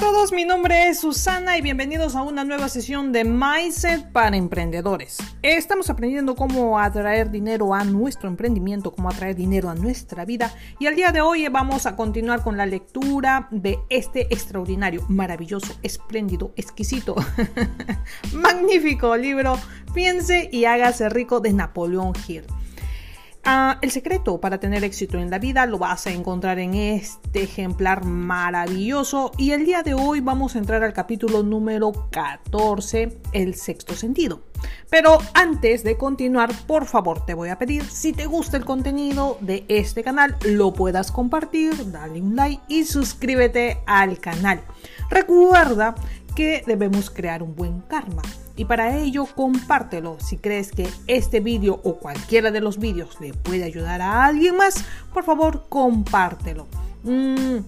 todos, mi nombre es Susana y bienvenidos a una nueva sesión de Mindset para emprendedores. Estamos aprendiendo cómo atraer dinero a nuestro emprendimiento, cómo atraer dinero a nuestra vida y al día de hoy vamos a continuar con la lectura de este extraordinario, maravilloso, espléndido, exquisito, magnífico libro Piense y hágase rico de Napoleón Hill. Ah, el secreto para tener éxito en la vida lo vas a encontrar en este ejemplar maravilloso y el día de hoy vamos a entrar al capítulo número 14, el sexto sentido. Pero antes de continuar, por favor te voy a pedir, si te gusta el contenido de este canal, lo puedas compartir, dale un like y suscríbete al canal. Recuerda que debemos crear un buen karma y para ello compártelo si crees que este vídeo o cualquiera de los vídeos le puede ayudar a alguien más, por favor compártelo. Mm,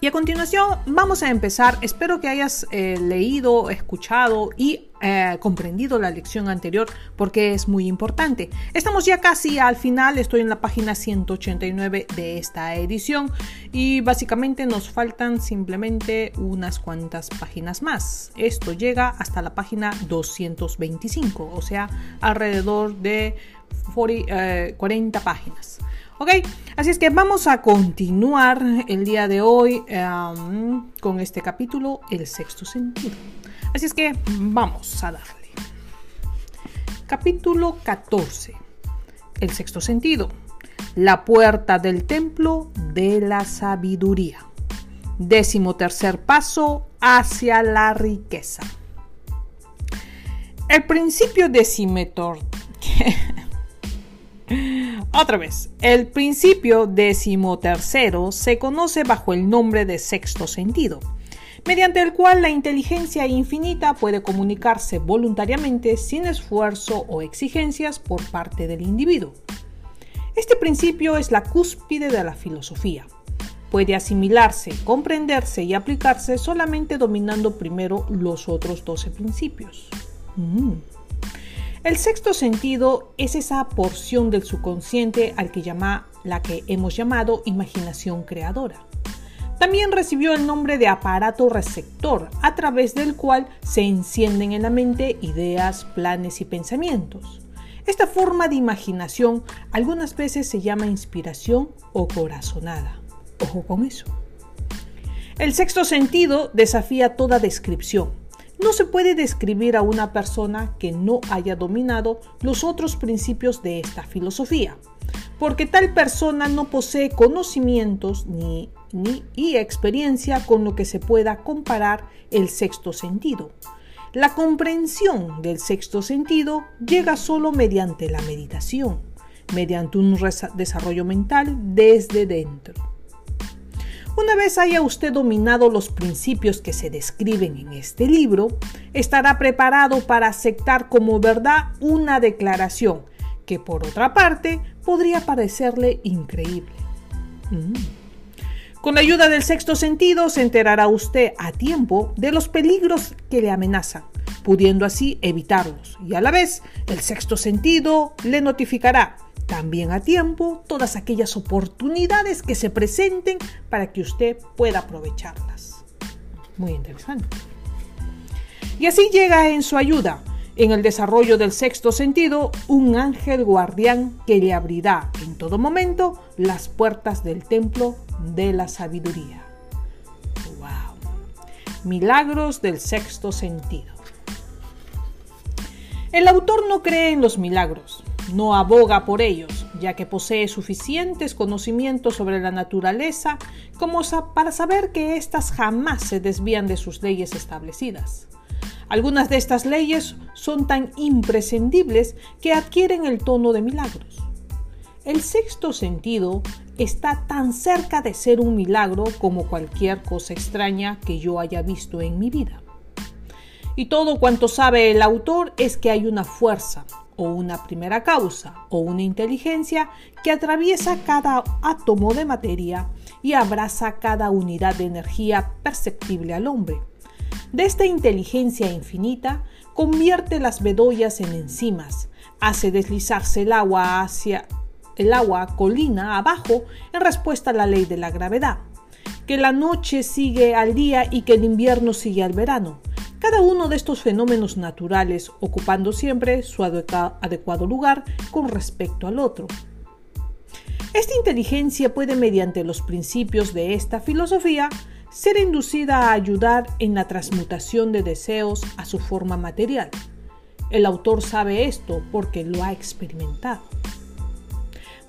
y a continuación vamos a empezar. Espero que hayas eh, leído, escuchado y eh, comprendido la lección anterior porque es muy importante. Estamos ya casi al final, estoy en la página 189 de esta edición y básicamente nos faltan simplemente unas cuantas páginas más. Esto llega hasta la página 225, o sea, alrededor de 40 páginas. Ok, así es que vamos a continuar el día de hoy em, con este capítulo, el sexto sentido. Así es que vamos a darle. Capítulo 14, el sexto sentido, la puerta del templo de la sabiduría. Décimo tercer paso hacia la riqueza. El principio decimetor Otra vez, el principio decimotercero se conoce bajo el nombre de sexto sentido, mediante el cual la inteligencia infinita puede comunicarse voluntariamente sin esfuerzo o exigencias por parte del individuo. Este principio es la cúspide de la filosofía. Puede asimilarse, comprenderse y aplicarse solamente dominando primero los otros 12 principios. Mm. El sexto sentido es esa porción del subconsciente al que llama la que hemos llamado imaginación creadora. También recibió el nombre de aparato receptor, a través del cual se encienden en la mente ideas, planes y pensamientos. Esta forma de imaginación algunas veces se llama inspiración o corazonada. Ojo con eso. El sexto sentido desafía toda descripción no se puede describir a una persona que no haya dominado los otros principios de esta filosofía, porque tal persona no posee conocimientos ni, ni y experiencia con lo que se pueda comparar el sexto sentido. La comprensión del sexto sentido llega solo mediante la meditación, mediante un desarrollo mental desde dentro. Una vez haya usted dominado los principios que se describen en este libro, estará preparado para aceptar como verdad una declaración que por otra parte podría parecerle increíble. Mm. Con la ayuda del sexto sentido se enterará usted a tiempo de los peligros que le amenazan, pudiendo así evitarlos, y a la vez el sexto sentido le notificará también a tiempo todas aquellas oportunidades que se presenten para que usted pueda aprovecharlas. Muy interesante. Y así llega en su ayuda, en el desarrollo del sexto sentido, un ángel guardián que le abrirá en todo momento las puertas del templo de la sabiduría. ¡Wow! Milagros del sexto sentido. El autor no cree en los milagros, no aboga por ellos, ya que posee suficientes conocimientos sobre la naturaleza como para saber que éstas jamás se desvían de sus leyes establecidas. Algunas de estas leyes son tan imprescindibles que adquieren el tono de milagros. El sexto sentido está tan cerca de ser un milagro como cualquier cosa extraña que yo haya visto en mi vida. Y todo cuanto sabe el autor es que hay una fuerza, o una primera causa o una inteligencia que atraviesa cada átomo de materia y abraza cada unidad de energía perceptible al hombre. De esta inteligencia infinita convierte las bedollas en enzimas, hace deslizarse el agua hacia el agua colina abajo en respuesta a la ley de la gravedad. que la noche sigue al día y que el invierno sigue al verano. Cada uno de estos fenómenos naturales ocupando siempre su adecuado lugar con respecto al otro. Esta inteligencia puede, mediante los principios de esta filosofía, ser inducida a ayudar en la transmutación de deseos a su forma material. El autor sabe esto porque lo ha experimentado.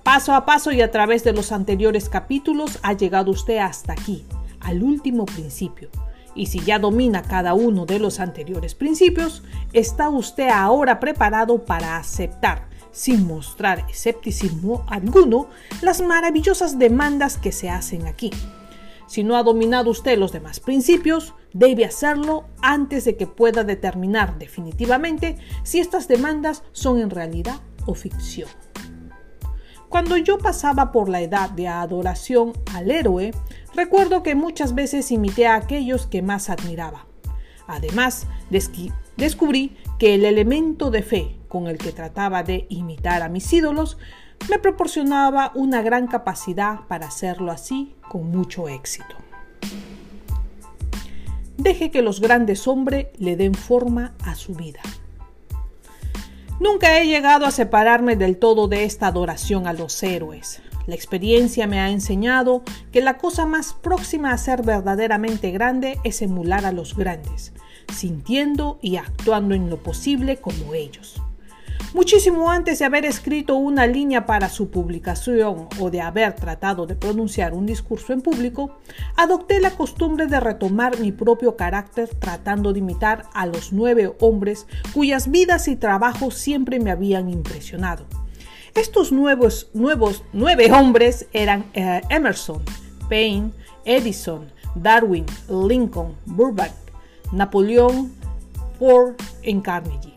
Paso a paso y a través de los anteriores capítulos ha llegado usted hasta aquí, al último principio. Y si ya domina cada uno de los anteriores principios, está usted ahora preparado para aceptar, sin mostrar escepticismo alguno, las maravillosas demandas que se hacen aquí. Si no ha dominado usted los demás principios, debe hacerlo antes de que pueda determinar definitivamente si estas demandas son en realidad o ficción. Cuando yo pasaba por la edad de adoración al héroe, recuerdo que muchas veces imité a aquellos que más admiraba. Además, descubrí que el elemento de fe con el que trataba de imitar a mis ídolos me proporcionaba una gran capacidad para hacerlo así con mucho éxito. Deje que los grandes hombres le den forma a su vida. Nunca he llegado a separarme del todo de esta adoración a los héroes. La experiencia me ha enseñado que la cosa más próxima a ser verdaderamente grande es emular a los grandes, sintiendo y actuando en lo posible como ellos. Muchísimo antes de haber escrito una línea para su publicación o de haber tratado de pronunciar un discurso en público, adopté la costumbre de retomar mi propio carácter tratando de imitar a los nueve hombres cuyas vidas y trabajos siempre me habían impresionado. Estos nuevos, nuevos nueve hombres eran eh, Emerson, Paine, Edison, Darwin, Lincoln, Burbank, Napoleón, Ford en Carnegie.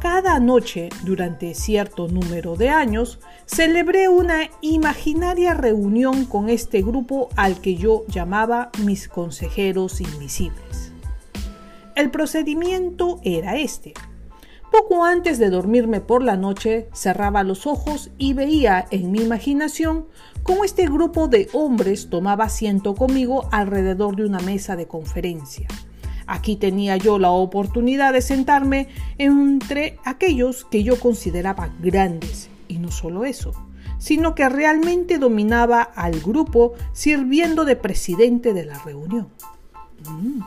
Cada noche, durante cierto número de años, celebré una imaginaria reunión con este grupo al que yo llamaba mis consejeros invisibles. El procedimiento era este. Poco antes de dormirme por la noche, cerraba los ojos y veía en mi imaginación cómo este grupo de hombres tomaba asiento conmigo alrededor de una mesa de conferencia. Aquí tenía yo la oportunidad de sentarme entre aquellos que yo consideraba grandes, y no solo eso, sino que realmente dominaba al grupo sirviendo de presidente de la reunión. Mm.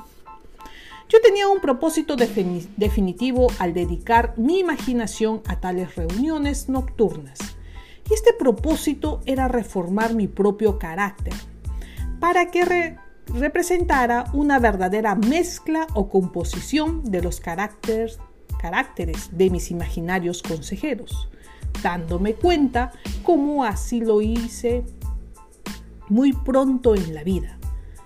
Yo tenía un propósito definitivo al dedicar mi imaginación a tales reuniones nocturnas, y este propósito era reformar mi propio carácter, para que representara una verdadera mezcla o composición de los caracteres, caracteres de mis imaginarios consejeros, dándome cuenta cómo así lo hice muy pronto en la vida,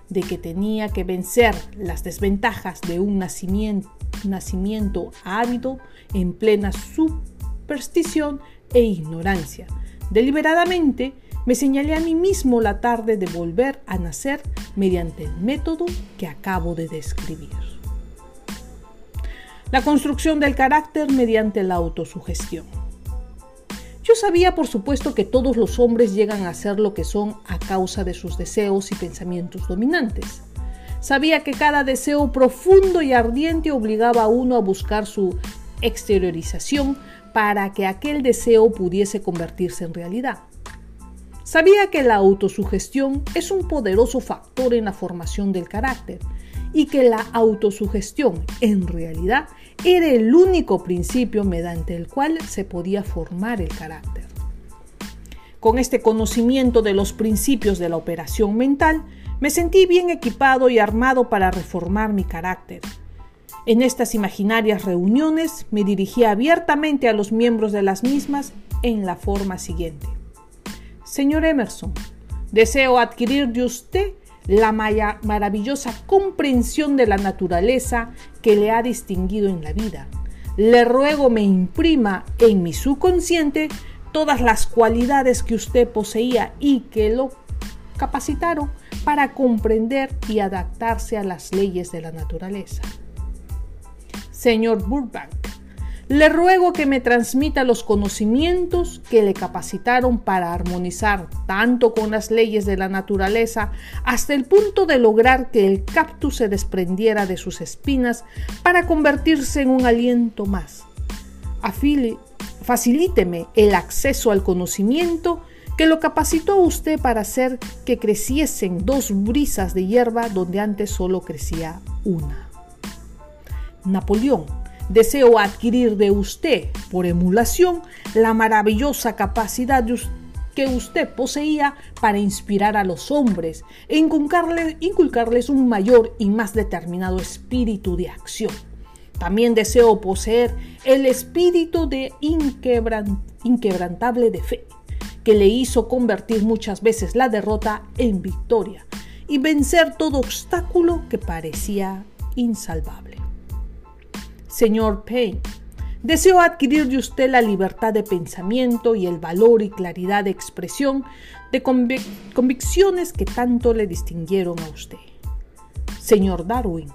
de que tenía que vencer las desventajas de un nacimiento, nacimiento ávido en plena superstición e ignorancia, deliberadamente me señalé a mí mismo la tarde de volver a nacer mediante el método que acabo de describir. La construcción del carácter mediante la autosugestión. Yo sabía, por supuesto, que todos los hombres llegan a ser lo que son a causa de sus deseos y pensamientos dominantes. Sabía que cada deseo profundo y ardiente obligaba a uno a buscar su exteriorización para que aquel deseo pudiese convertirse en realidad. Sabía que la autosugestión es un poderoso factor en la formación del carácter y que la autosugestión en realidad era el único principio mediante el cual se podía formar el carácter. Con este conocimiento de los principios de la operación mental, me sentí bien equipado y armado para reformar mi carácter. En estas imaginarias reuniones me dirigí abiertamente a los miembros de las mismas en la forma siguiente. Señor Emerson, deseo adquirir de usted la maravillosa comprensión de la naturaleza que le ha distinguido en la vida. Le ruego me imprima en mi subconsciente todas las cualidades que usted poseía y que lo capacitaron para comprender y adaptarse a las leyes de la naturaleza. Señor Burbank, le ruego que me transmita los conocimientos que le capacitaron para armonizar tanto con las leyes de la naturaleza hasta el punto de lograr que el cactus se desprendiera de sus espinas para convertirse en un aliento más. Afile, facilíteme el acceso al conocimiento que lo capacitó usted para hacer que creciesen dos brisas de hierba donde antes solo crecía una. Napoleón, deseo adquirir de usted, por emulación, la maravillosa capacidad que usted poseía para inspirar a los hombres e inculcarles un mayor y más determinado espíritu de acción. También deseo poseer el espíritu de inquebrantable de fe que le hizo convertir muchas veces la derrota en victoria y vencer todo obstáculo que parecía insalvable. Señor Payne, deseo adquirir de usted la libertad de pensamiento y el valor y claridad de expresión de convicciones que tanto le distinguieron a usted. Señor Darwin,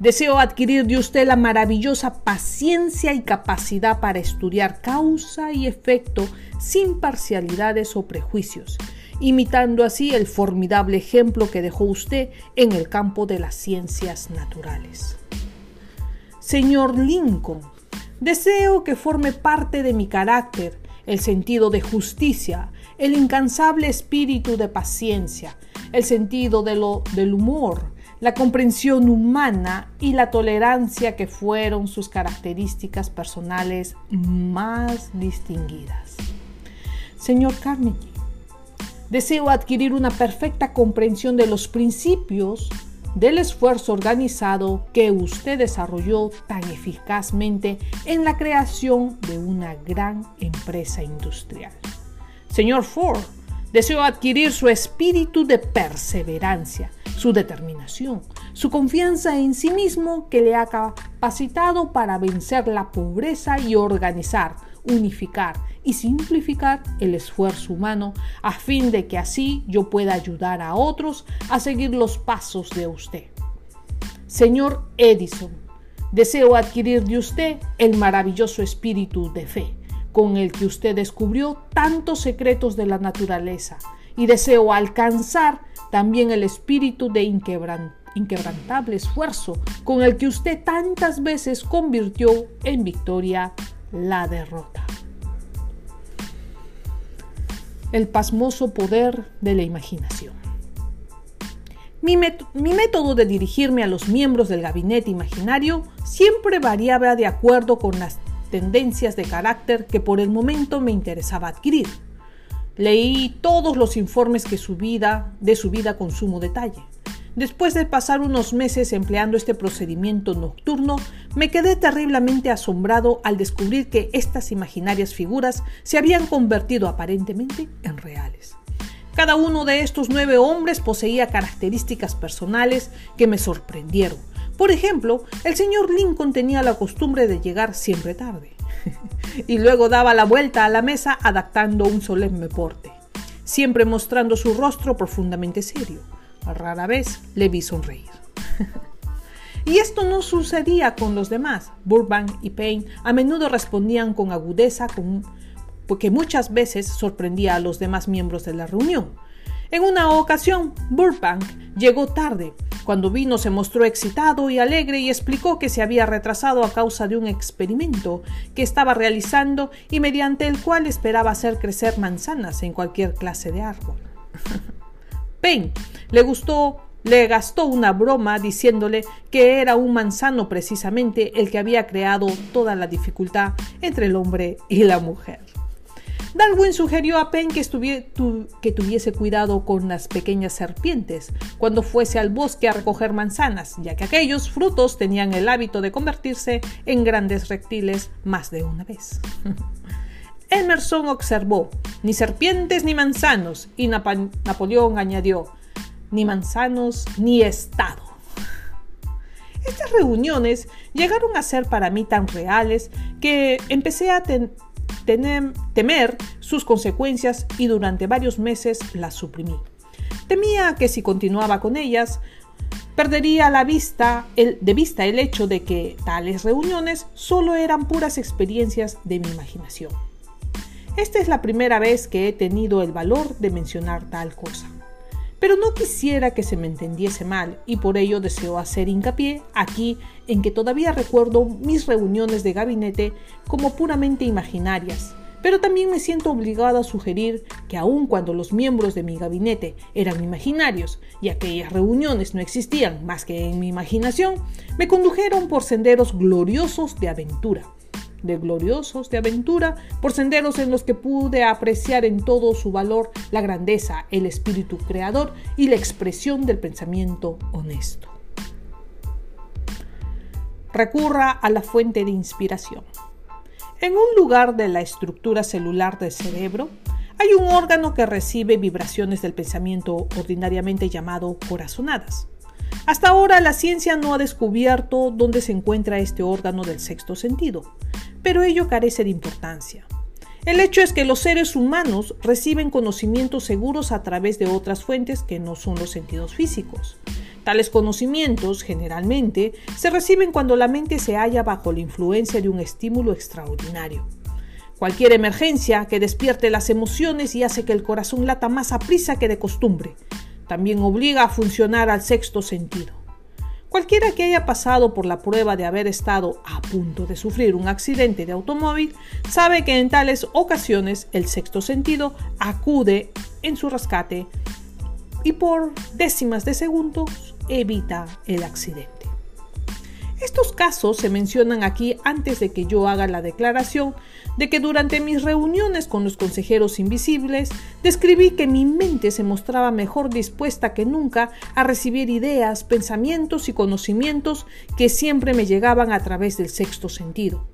Deseo adquirir de usted la maravillosa paciencia y capacidad para estudiar causa y efecto sin parcialidades o prejuicios, imitando así el formidable ejemplo que dejó usted en el campo de las ciencias naturales. Señor Lincoln, deseo que forme parte de mi carácter el sentido de justicia, el incansable espíritu de paciencia, el sentido de lo, del humor, la comprensión humana y la tolerancia que fueron sus características personales más distinguidas. Señor Carnegie, deseo adquirir una perfecta comprensión de los principios del esfuerzo organizado que usted desarrolló tan eficazmente en la creación de una gran empresa industrial. Señor Ford, deseo adquirir su espíritu de perseverancia, su determinación, su confianza en sí mismo que le ha capacitado para vencer la pobreza y organizar, unificar y simplificar el esfuerzo humano a fin de que así yo pueda ayudar a otros a seguir los pasos de usted. Señor Edison, deseo adquirir de usted el maravilloso espíritu de fe con el que usted descubrió tantos secretos de la naturaleza y deseo alcanzar también el espíritu de inquebrantable esfuerzo con el que usted tantas veces convirtió en victoria la derrota. El pasmoso poder de la imaginación. Mi, método de dirigirme a los miembros del gabinete imaginario siempre variaba de acuerdo con las tendencias de carácter que por el momento me interesaba adquirir. Leí todos los informes que su vida, de su vida con sumo detalle. Después de pasar unos meses empleando este procedimiento nocturno, me quedé terriblemente asombrado al descubrir que estas imaginarias figuras se habían convertido aparentemente en reales. Cada uno de estos nueve hombres poseía características personales que me sorprendieron. Por ejemplo, el señor Lincoln tenía la costumbre de llegar siempre tarde. y luego daba la vuelta a la mesa adaptando un solemne porte, siempre mostrando su rostro profundamente serio. Rara vez le vi sonreír. y esto no sucedía con los demás. Burbank y Payne a menudo respondían con agudeza, porque muchas veces sorprendía a los demás miembros de la reunión. En una ocasión, Burbank llegó tarde cuando vino se mostró excitado y alegre y explicó que se había retrasado a causa de un experimento que estaba realizando y mediante el cual esperaba hacer crecer manzanas en cualquier clase de árbol. Payne le gustó le gastó una broma diciéndole que era un manzano precisamente el que había creado toda la dificultad entre el hombre y la mujer. Darwin sugirió a Penn que, que, tuviese cuidado con las pequeñas serpientes cuando fuese al bosque a recoger manzanas, ya que aquellos frutos tenían el hábito de convertirse en grandes reptiles más de una vez. Emerson observó, ni serpientes ni manzanos, y Napoleón añadió, ni manzanos ni Estado. Estas reuniones llegaron a ser para mí tan reales que empecé a, temer sus consecuencias y durante varios meses las suprimí. Temía que si continuaba con ellas, perdería la vista, el, de vista el hecho de que tales reuniones solo eran puras experiencias de mi imaginación. Esta es la primera vez que he tenido el valor de mencionar tal cosa. Pero no quisiera que se me entendiese mal y por ello deseo hacer hincapié aquí en que todavía recuerdo mis reuniones de gabinete como puramente imaginarias, pero también me siento obligado a sugerir que aun cuando los miembros de mi gabinete eran imaginarios y aquellas reuniones no existían más que en mi imaginación, me condujeron por senderos gloriosos de aventura de gloriosos de aventura, por senderos en los que pude apreciar en todo su valor la grandeza, el espíritu creador y la expresión del pensamiento honesto. Recurra a la fuente de inspiración. En un lugar de la estructura celular del cerebro, hay un órgano que recibe vibraciones del pensamiento ordinariamente llamado corazonadas. Hasta ahora la ciencia no ha descubierto dónde se encuentra este órgano del sexto sentido, pero ello carece de importancia. El hecho es que los seres humanos reciben conocimientos seguros a través de otras fuentes que no son los sentidos físicos. Tales conocimientos, generalmente, se reciben cuando la mente se halla bajo la influencia de un estímulo extraordinario. Cualquier emergencia que despierte las emociones y hace que el corazón lata más a prisa que de costumbre, también obliga a funcionar al sexto sentido. Cualquiera que haya pasado por la prueba de haber estado a punto de sufrir un accidente de automóvil sabe que en tales ocasiones el sexto sentido acude en su rescate y por décimas de segundos evita el accidente. Estos casos se mencionan aquí antes de que yo haga la declaración de que durante mis reuniones con los consejeros invisibles describí que mi mente se mostraba mejor dispuesta que nunca a recibir ideas, pensamientos y conocimientos que siempre me llegaban a través del sexto sentido.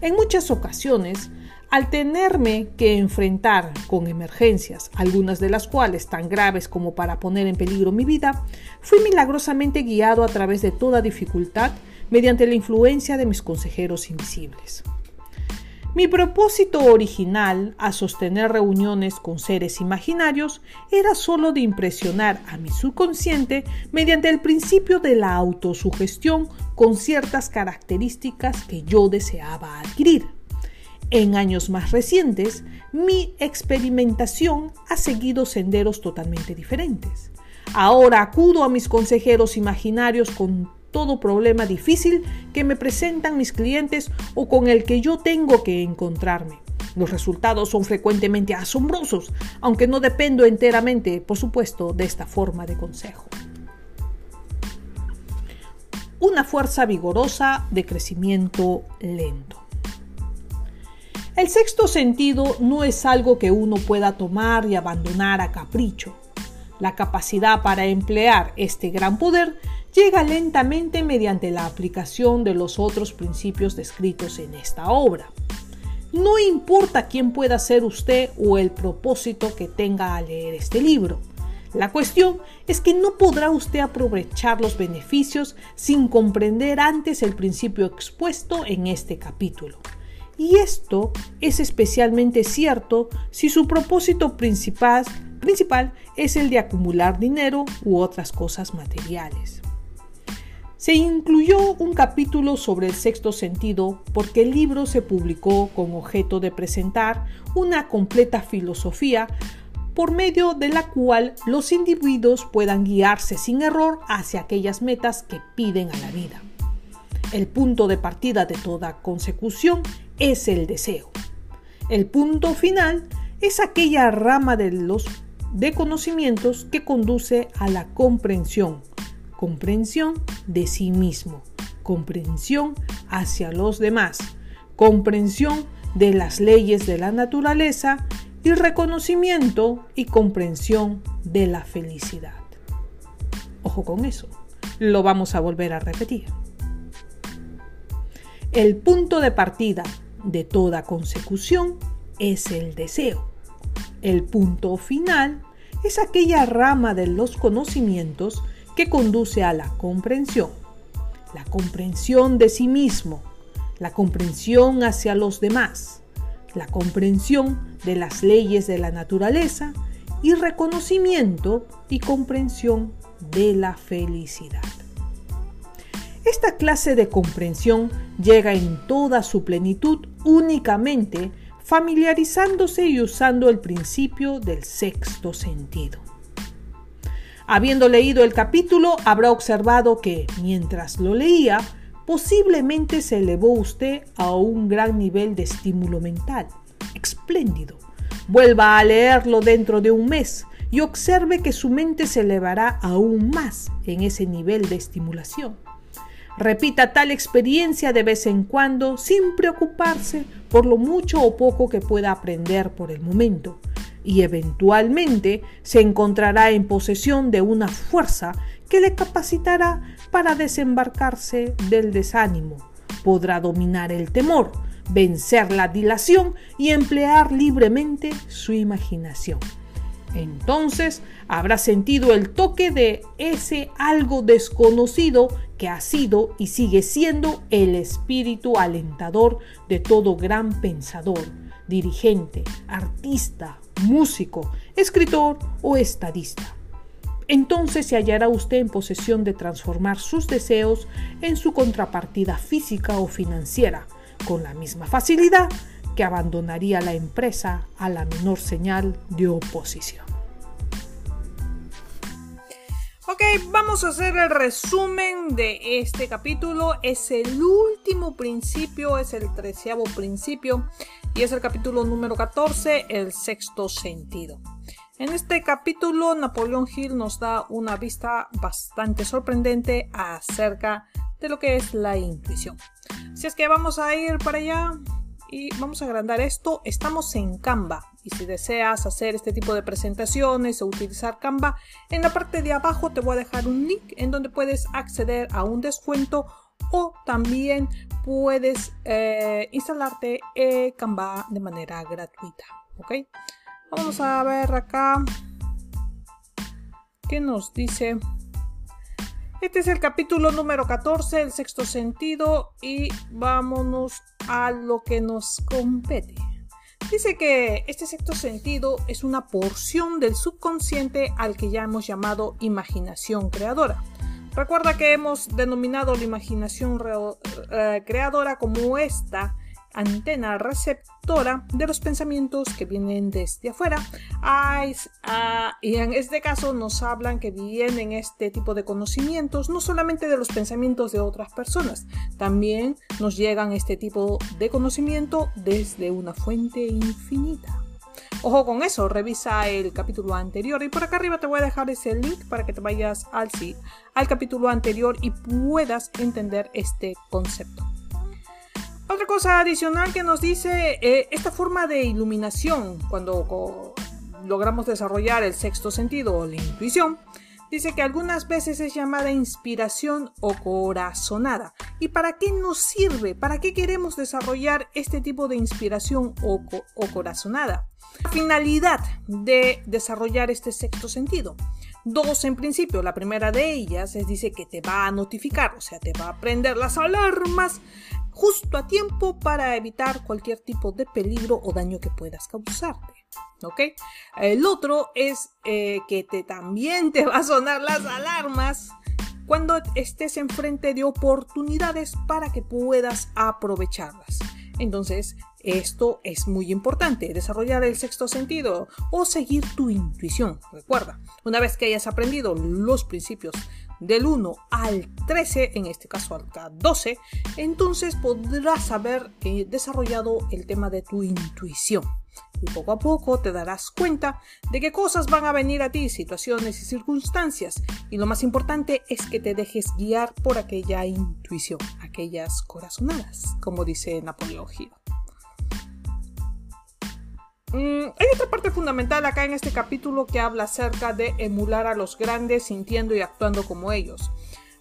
En muchas ocasiones, al tenerme que enfrentar con emergencias, algunas de las cuales tan graves como para poner en peligro mi vida, fui milagrosamente guiado a través de toda dificultad mediante la influencia de mis consejeros invisibles. Mi propósito original a sostener reuniones con seres imaginarios era solo de impresionar a mi subconsciente mediante el principio de la autosugestión con ciertas características que yo deseaba adquirir. En años más recientes, mi experimentación ha seguido senderos totalmente diferentes. Ahora acudo a mis consejeros imaginarios con todo problema difícil que me presentan mis clientes o con el que yo tengo que encontrarme. Los resultados son frecuentemente asombrosos, aunque no dependo enteramente, por supuesto, de esta forma de consejo. Una fuerza vigorosa de crecimiento lento. El sexto sentido no es algo que uno pueda tomar y abandonar a capricho. La capacidad para emplear este gran poder llega lentamente mediante la aplicación de los otros principios descritos en esta obra. No importa quién pueda ser usted o el propósito que tenga al leer este libro. La cuestión es que no podrá usted aprovechar los beneficios sin comprender antes el principio expuesto en este capítulo. Y esto es especialmente cierto si su propósito principal, principal es el de acumular dinero u otras cosas materiales. Se incluyó un capítulo sobre el sexto sentido porque el libro se publicó con objeto de presentar una completa filosofía por medio de la cual los individuos puedan guiarse sin error hacia aquellas metas que piden a la vida. El punto de partida de toda consecución es el deseo. El punto final es aquella rama de los de conocimientos que conduce a la comprensión, comprensión de sí mismo, comprensión hacia los demás, comprensión de las leyes de la naturaleza y reconocimiento y comprensión de la felicidad. Ojo con eso, lo vamos a volver a repetir. El punto de partida de toda consecución es el deseo. El punto final es aquella rama de los conocimientos que conduce a la comprensión, la comprensión de sí mismo, la comprensión hacia los demás, la comprensión de las leyes de la naturaleza y reconocimiento y comprensión de la felicidad. Esta clase de comprensión llega en toda su plenitud únicamente familiarizándose y usando el principio del sexto sentido. Habiendo leído el capítulo, habrá observado que, mientras lo leía, posiblemente se elevó usted a un gran nivel de estímulo mental. Espléndido. Vuelva a leerlo dentro de un mes y observe que su mente se elevará aún más en ese nivel de estimulación. Repita tal experiencia de vez en cuando sin preocuparse por lo mucho o poco que pueda aprender por el momento y eventualmente se encontrará en posesión de una fuerza que le capacitará para desembarcarse del desánimo. Podrá dominar el temor, vencer la dilación y emplear libremente su imaginación. Entonces habrá sentido el toque de ese algo desconocido que ha sido y sigue siendo el espíritu alentador de todo gran pensador, dirigente, artista, músico, escritor o estadista. Entonces se hallará usted en posesión de transformar sus deseos en su contrapartida física o financiera, con la misma facilidad que abandonaría la empresa a la menor señal de oposición. Ok, vamos a hacer el resumen de este capítulo. Es el último principio, es el treceavo principio y es el capítulo número 14, el sexto sentido. En este capítulo, Napoleón Hill nos da una vista bastante sorprendente acerca de lo que es la intuición. Si es que vamos a ir para allá y vamos a agrandar esto, estamos en Canva y si deseas hacer este tipo de presentaciones o utilizar Canva, en la parte de abajo te voy a dejar un link en donde puedes acceder a un descuento o también puedes eh, instalarte eh, Canva de manera gratuita. ¿ok? Vamos a ver acá qué nos dice. Este es el capítulo número 14, el sexto sentido, y vámonos a lo que nos compete. Dice que este sexto sentido es una porción del subconsciente al que ya hemos llamado imaginación creadora. Recuerda que hemos denominado la imaginación eh, creadora como esta antena receptora de los pensamientos que vienen desde afuera. Ah, y en este caso nos hablan que vienen este tipo de conocimientos no solamente de los pensamientos de otras personas, también nos llegan este tipo de conocimiento desde una fuente infinita. Ojo con eso, revisa el capítulo anterior y por acá arriba te voy a dejar ese link para que te vayas al, al capítulo anterior y puedas entender este concepto. Otra cosa adicional que nos dice eh, esta forma de iluminación cuando logramos desarrollar el sexto sentido o la intuición, dice que algunas veces es llamada inspiración o corazonada. ¿Y para qué nos sirve? ¿Para qué queremos desarrollar este tipo de inspiración o, o corazonada? La finalidad de desarrollar este sexto sentido. Dos en principio. La primera de ellas es dice que te va a notificar, o sea, te va a prender las alarmas justo a tiempo para evitar cualquier tipo de peligro o daño que puedas causarte. ¿Ok? El otro es eh, que te, también te va a sonar las alarmas cuando estés enfrente de oportunidades para que puedas aprovecharlas. Entonces, esto es muy importante, desarrollar el sexto sentido o seguir tu intuición. Recuerda, una vez que hayas aprendido los principios del 1 al 13, en este caso al 12, entonces podrás haber eh, desarrollado el tema de tu intuición. Y poco a poco te darás cuenta de qué cosas van a venir a ti, situaciones y circunstancias. Y lo más importante es que te dejes guiar por aquella intuición, aquellas corazonadas, como dice Napoleón Hill. Mm, hay otra parte fundamental acá en este capítulo que habla acerca de emular a los grandes sintiendo y actuando como ellos.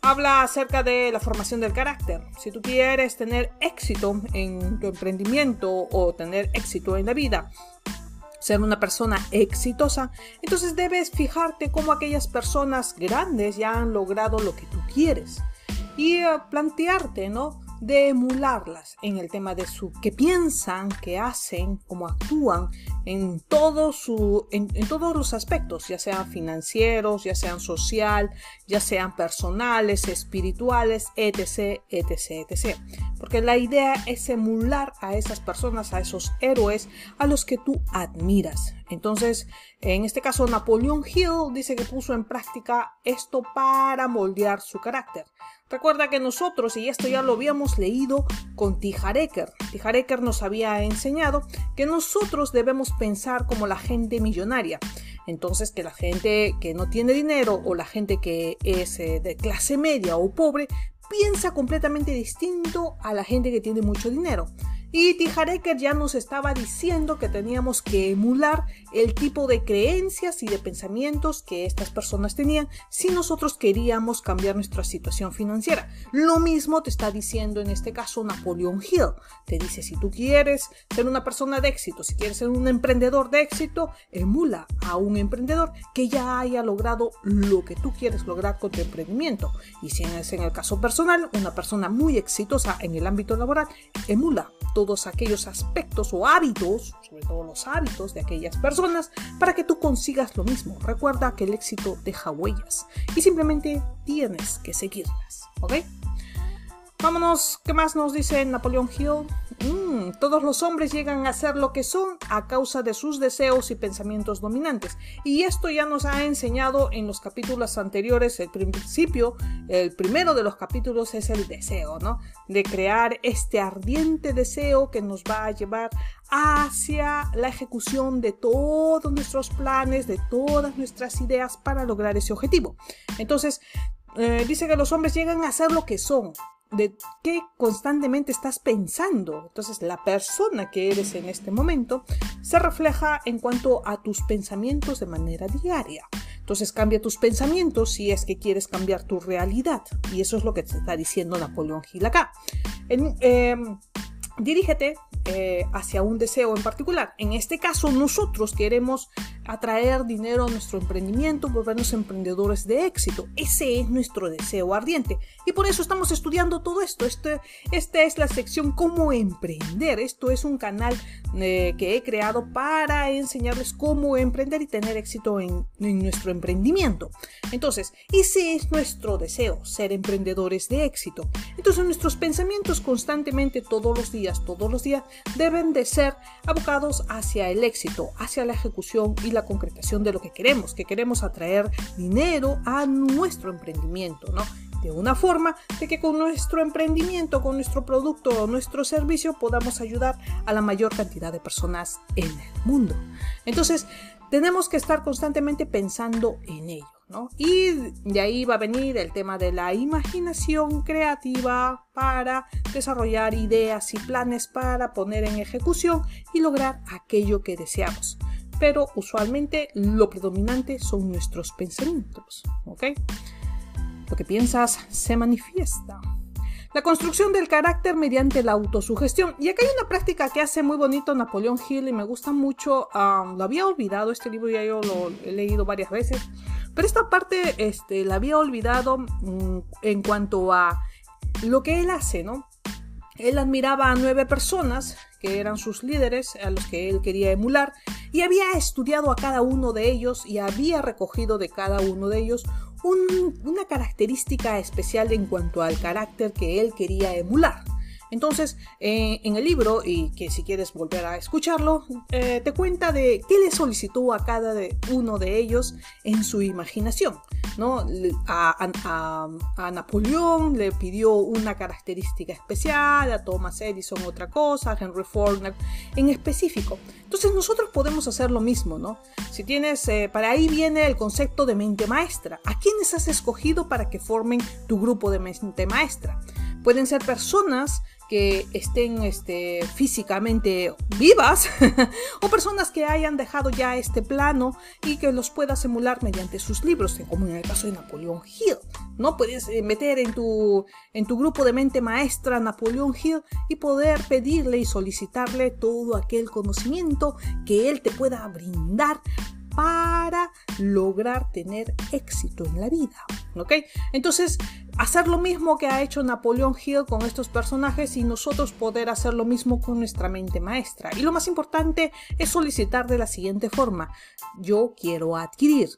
Habla acerca de la formación del carácter. Si tú quieres tener éxito en tu emprendimiento o tener éxito en la vida, ser una persona exitosa, entonces debes fijarte cómo aquellas personas grandes ya han logrado lo que tú quieres y eh, plantearte, ¿no? De emularlas en el tema de su que piensan, que hacen, cómo actúan en, todo su, en, todos los aspectos, ya sean financieros, ya sean social, ya sean personales, espirituales, etc, etc, etc. Porque la idea es emular a esas personas, a esos héroes a los que tú admiras. Entonces, en este caso, Napoleón Hill dice que puso en práctica esto para moldear su carácter. Recuerda que nosotros, y esto ya lo habíamos leído con Tijareker, Tijareker nos había enseñado que nosotros debemos pensar como la gente millonaria. Entonces, que la gente que no tiene dinero o la gente que es eh, de clase media o pobre piensa completamente distinto a la gente que tiene mucho dinero. Y Tijareker ya nos estaba diciendo que teníamos que emular el tipo de creencias y de pensamientos que estas personas tenían si nosotros queríamos cambiar nuestra situación financiera. Lo mismo te está diciendo en este caso Napoleon Hill. Te dice, si tú quieres ser una persona de éxito, si quieres ser un emprendedor de éxito, emula a un emprendedor que ya haya logrado lo que tú quieres lograr con tu emprendimiento. Y si es en el caso personal, una persona muy exitosa en el ámbito laboral, emula todos aquellos aspectos o hábitos, sobre todo los hábitos de aquellas personas, para que tú consigas lo mismo. Recuerda que el éxito deja huellas y simplemente tienes que seguirlas, ¿ok? Vámonos, ¿qué más nos dice Napoleón Hill? Mm, todos los hombres llegan a ser lo que son a causa de sus deseos y pensamientos dominantes. Y esto ya nos ha enseñado en los capítulos anteriores. El principio, el primero de los capítulos es el deseo, ¿no? De crear este ardiente deseo que nos va a llevar hacia la ejecución de todos nuestros planes, de todas nuestras ideas para lograr ese objetivo. Entonces, eh, dice que los hombres llegan a ser lo que son de qué constantemente estás pensando. Entonces, la persona que eres en este momento se refleja en cuanto a tus pensamientos de manera diaria. Entonces, cambia tus pensamientos si es que quieres cambiar tu realidad. Y eso es lo que te está diciendo Napoleón Gil acá. Em, dirígete eh, hacia un deseo en particular. En este caso, nosotros queremos atraer dinero a nuestro emprendimiento, volvernos emprendedores de éxito. Ese es nuestro deseo ardiente. Y por eso estamos estudiando todo esto. Este, esta es la sección cómo emprender. Esto es un canal eh, que he creado para enseñarles cómo emprender y tener éxito en, en nuestro emprendimiento. Entonces, ese es nuestro deseo, ser emprendedores de éxito. Entonces, nuestros pensamientos constantemente, todos los días, todos los días, deben de ser abocados hacia el éxito, hacia la ejecución y la concretación de lo que queremos, que queremos atraer dinero a nuestro emprendimiento, ¿no? De una forma de que con nuestro emprendimiento, con nuestro producto o nuestro servicio podamos ayudar a la mayor cantidad de personas en el mundo. Entonces, tenemos que estar constantemente pensando en ello. ¿no? Y de ahí va a venir el tema de la imaginación creativa para desarrollar ideas y planes para poner en ejecución y lograr aquello que deseamos pero usualmente lo predominante son nuestros pensamientos, ¿ok? Lo que piensas se manifiesta. La construcción del carácter mediante la autosugestión. Y acá hay una práctica que hace muy bonito Napoleón Hill y me gusta mucho. lo había olvidado, este libro ya yo lo he leído varias veces. Pero esta parte este, la había olvidado mm, en cuanto a lo que él hace, ¿no? Él admiraba a nueve personas que eran sus líderes, a los que él quería emular, y había estudiado a cada uno de ellos y había recogido de cada uno de ellos una característica especial en cuanto al carácter que él quería emular. Entonces, eh, en el libro, y que si quieres volver a escucharlo, eh, te cuenta de qué le solicitó a cada uno de ellos en su imaginación. ¿no? A, Napoleón le pidió una característica especial, a Thomas Edison otra cosa, a Henry Ford en específico. Entonces nosotros podemos hacer lo mismo, ¿no? Si tienes, eh, para ahí viene el concepto de mente maestra. ¿A quiénes has escogido para que formen tu grupo de mente maestra? Pueden ser personas que estén este, físicamente vivas o personas que hayan dejado ya este plano y que los puedas emular mediante sus libros, como en el caso de Napoleón Hill. ¿no? Puedes eh, meter en tu, en tu grupo de mente maestra Napoleón Hill y poder pedirle y solicitarle todo aquel conocimiento que él te pueda brindar para lograr tener éxito en la vida. ¿Ok? Entonces, hacer lo mismo que ha hecho Napoleón Hill con estos personajes y nosotros poder hacer lo mismo con nuestra mente maestra. Y lo más importante es solicitar de la siguiente forma. Yo quiero adquirir.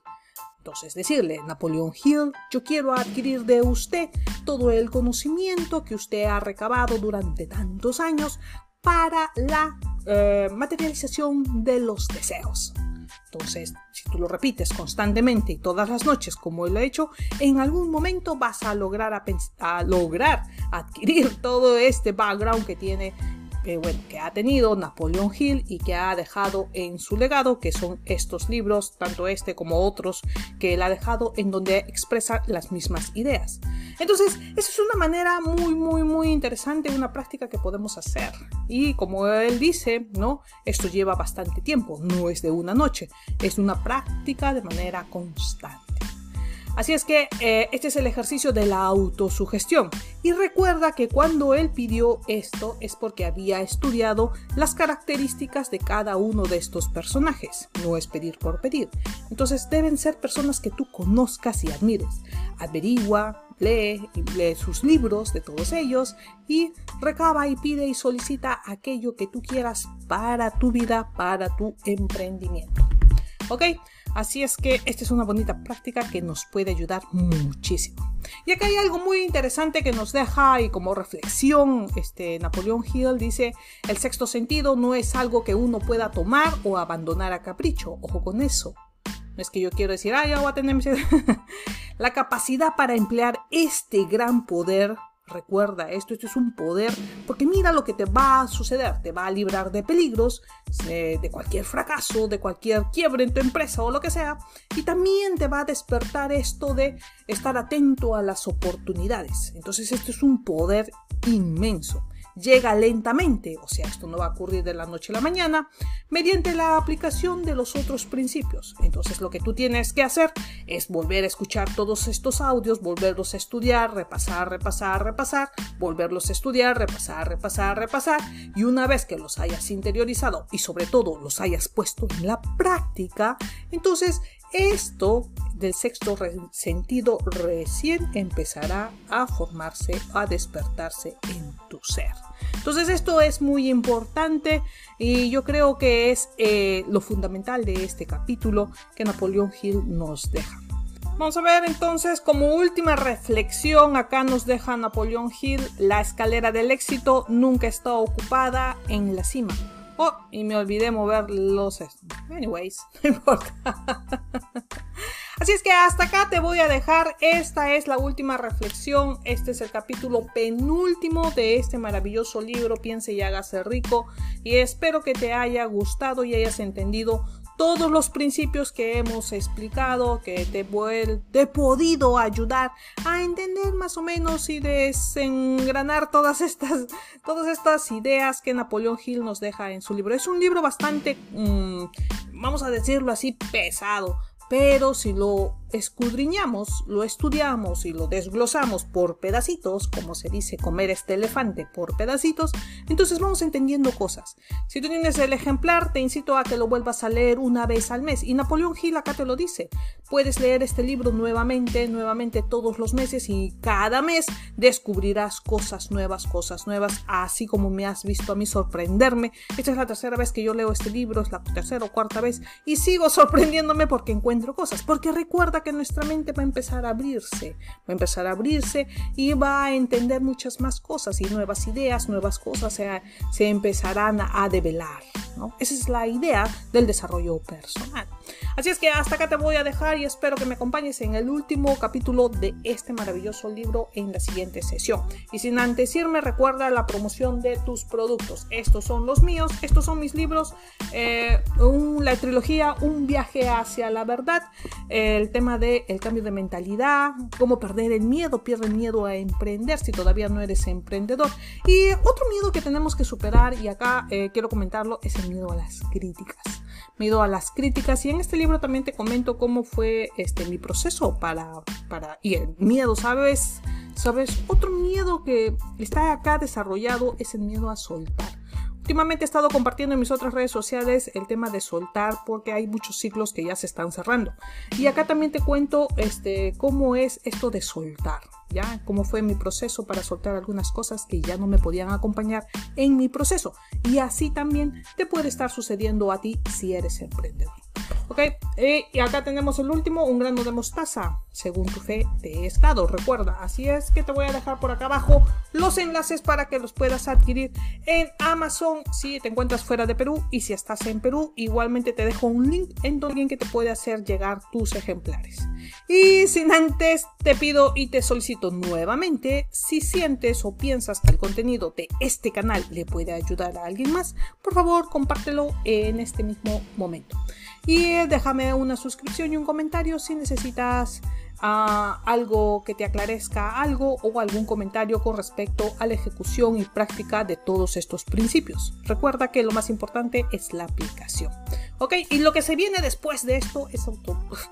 Entonces decirle, Napoleón Hill, yo quiero adquirir de usted todo el conocimiento que usted ha recabado durante tantos años para la eh, materialización de los deseos. Entonces, si tú lo repites constantemente y todas las noches como él lo ha hecho, en algún momento vas a lograr, a lograr adquirir todo este background que tiene que ha tenido Napoleón Hill y que ha dejado en su legado, que son estos libros, tanto este como otros que él ha dejado, en donde expresa las mismas ideas. Entonces, esa es una manera muy, muy, muy interesante, una práctica que podemos hacer. Y como él dice, ¿no? Esto lleva bastante tiempo, no es de una noche, es una práctica de manera constante. Así es que eh, este es el ejercicio de la autosugestión. Y recuerda que cuando él pidió esto es porque había estudiado las características de cada uno de estos personajes. No es pedir por pedir. Entonces deben ser personas que tú conozcas y admires. Averigua, lee, lee sus libros de todos ellos y recaba y pide y solicita aquello que tú quieras para tu vida, para tu emprendimiento. ¿Ok? Así es que esta es una bonita práctica que nos puede ayudar muchísimo. Y acá hay algo muy interesante que nos deja y como reflexión, este Napoleón Hill dice, el sexto sentido no es algo que uno pueda tomar o abandonar a capricho. Ojo con eso. No es que yo quiero decir, ah, ya voy a tener La capacidad para emplear este gran poder Recuerda esto, esto es un poder, porque mira lo que te va a suceder, te va a librar de peligros, de cualquier fracaso, de cualquier quiebre en tu empresa o lo que sea, y también te va a despertar esto de estar atento a las oportunidades. Entonces esto es un poder inmenso llega lentamente, o sea, esto no va a ocurrir de la noche a la mañana, mediante la aplicación de los otros principios. Entonces lo que tú tienes que hacer es volver a escuchar todos estos audios, volverlos a estudiar, repasar, repasar, repasar, volverlos a estudiar, repasar, repasar, repasar, y una vez que los hayas interiorizado y sobre todo los hayas puesto en la práctica, entonces esto del sexto sentido recién empezará a formarse, a despertarse en tu ser. Entonces esto es muy importante y yo creo que es eh, lo fundamental de este capítulo que Napoleón Hill nos deja. Vamos a ver entonces como última reflexión, acá nos deja Napoleón Hill, la escalera del éxito nunca está ocupada en la cima. Oh, y me olvidé mover los... Anyways, no importa. Así es que hasta acá te voy a dejar. Esta es la última reflexión. Este es el capítulo penúltimo de este maravilloso libro. Piense y hágase rico. Y espero que te haya gustado y hayas entendido todos los principios que hemos explicado, que te, te, he podido ayudar a entender más o menos y desengranar todas estas, todas estas ideas que Napoleón Hill nos deja en su libro. Es un libro bastante, mm, vamos a decirlo así, pesado, pero si lo escudriñamos, lo estudiamos y lo desglosamos por pedacitos, como se dice comer este elefante por pedacitos, entonces vamos entendiendo cosas. Si tú tienes el ejemplar, te incito a que lo vuelvas a leer una vez al mes. Y Napoleón Hill acá te lo dice. Puedes leer este libro nuevamente, nuevamente todos los meses y cada mes descubrirás cosas nuevas, cosas nuevas, así como me has visto a mí sorprenderme. Esta es la tercera vez que yo leo este libro, es la tercera o cuarta vez y sigo sorprendiéndome porque encuentro cosas. Porque recuerda que nuestra mente va a empezar a abrirse, va a empezar a abrirse y va a entender muchas más cosas y nuevas ideas, nuevas cosas se, se empezarán a develar. ¿no? Esa es la idea del desarrollo personal. Así es que hasta acá te voy a dejar y espero que me acompañes en el último capítulo de este maravilloso libro en la siguiente sesión. Y sin antes irme, recuerda la promoción de tus productos. Estos son los míos, estos son mis libros, eh, la trilogía Un viaje hacia la verdad, el tema de el cambio de mentalidad, cómo perder el miedo, pierde el miedo a emprender si todavía no eres emprendedor. Y otro miedo que tenemos que superar, y acá eh, quiero comentarlo, es el miedo a las críticas. Miedo a las críticas y en este libro también te comento cómo fue este mi proceso para para y el miedo sabes sabes otro miedo que está acá desarrollado es el miedo a soltar Últimamente he estado compartiendo en mis otras redes sociales el tema de soltar porque hay muchos ciclos que ya se están cerrando. Y acá también te cuento este, cómo es esto de soltar, ¿ya? Cómo fue mi proceso para soltar algunas cosas que ya no me podían acompañar en mi proceso. Y así también te puede estar sucediendo a ti si eres emprendedor. Ok, eh, y acá tenemos el último, un grano de mostaza, según tu fe de estado. Recuerda, así es que te voy a dejar por acá abajo los enlaces para que los puedas adquirir en Amazon si te encuentras fuera de Perú y si estás en Perú, igualmente te dejo un link en donde alguien que te puede hacer llegar tus ejemplares. Y sin antes te pido y te solicito nuevamente, si sientes o piensas que el contenido de este canal le puede ayudar a alguien más, por favor compártelo en este mismo momento. Y déjame una suscripción y un comentario si necesitas ah, algo que te aclarezca algo o algún comentario con respecto a la ejecución y práctica de todos estos principios. Recuerda que lo más importante es la aplicación. ¿Ok? Y lo que se viene después de esto es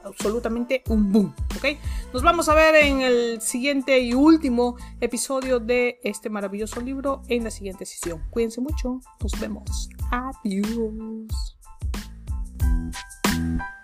absolutamente un boom. ¿Ok? Nos vamos a ver en el siguiente y último episodio de este maravilloso libro en la siguiente sesión. Cuídense mucho. Nos vemos. Adiós. Thank you.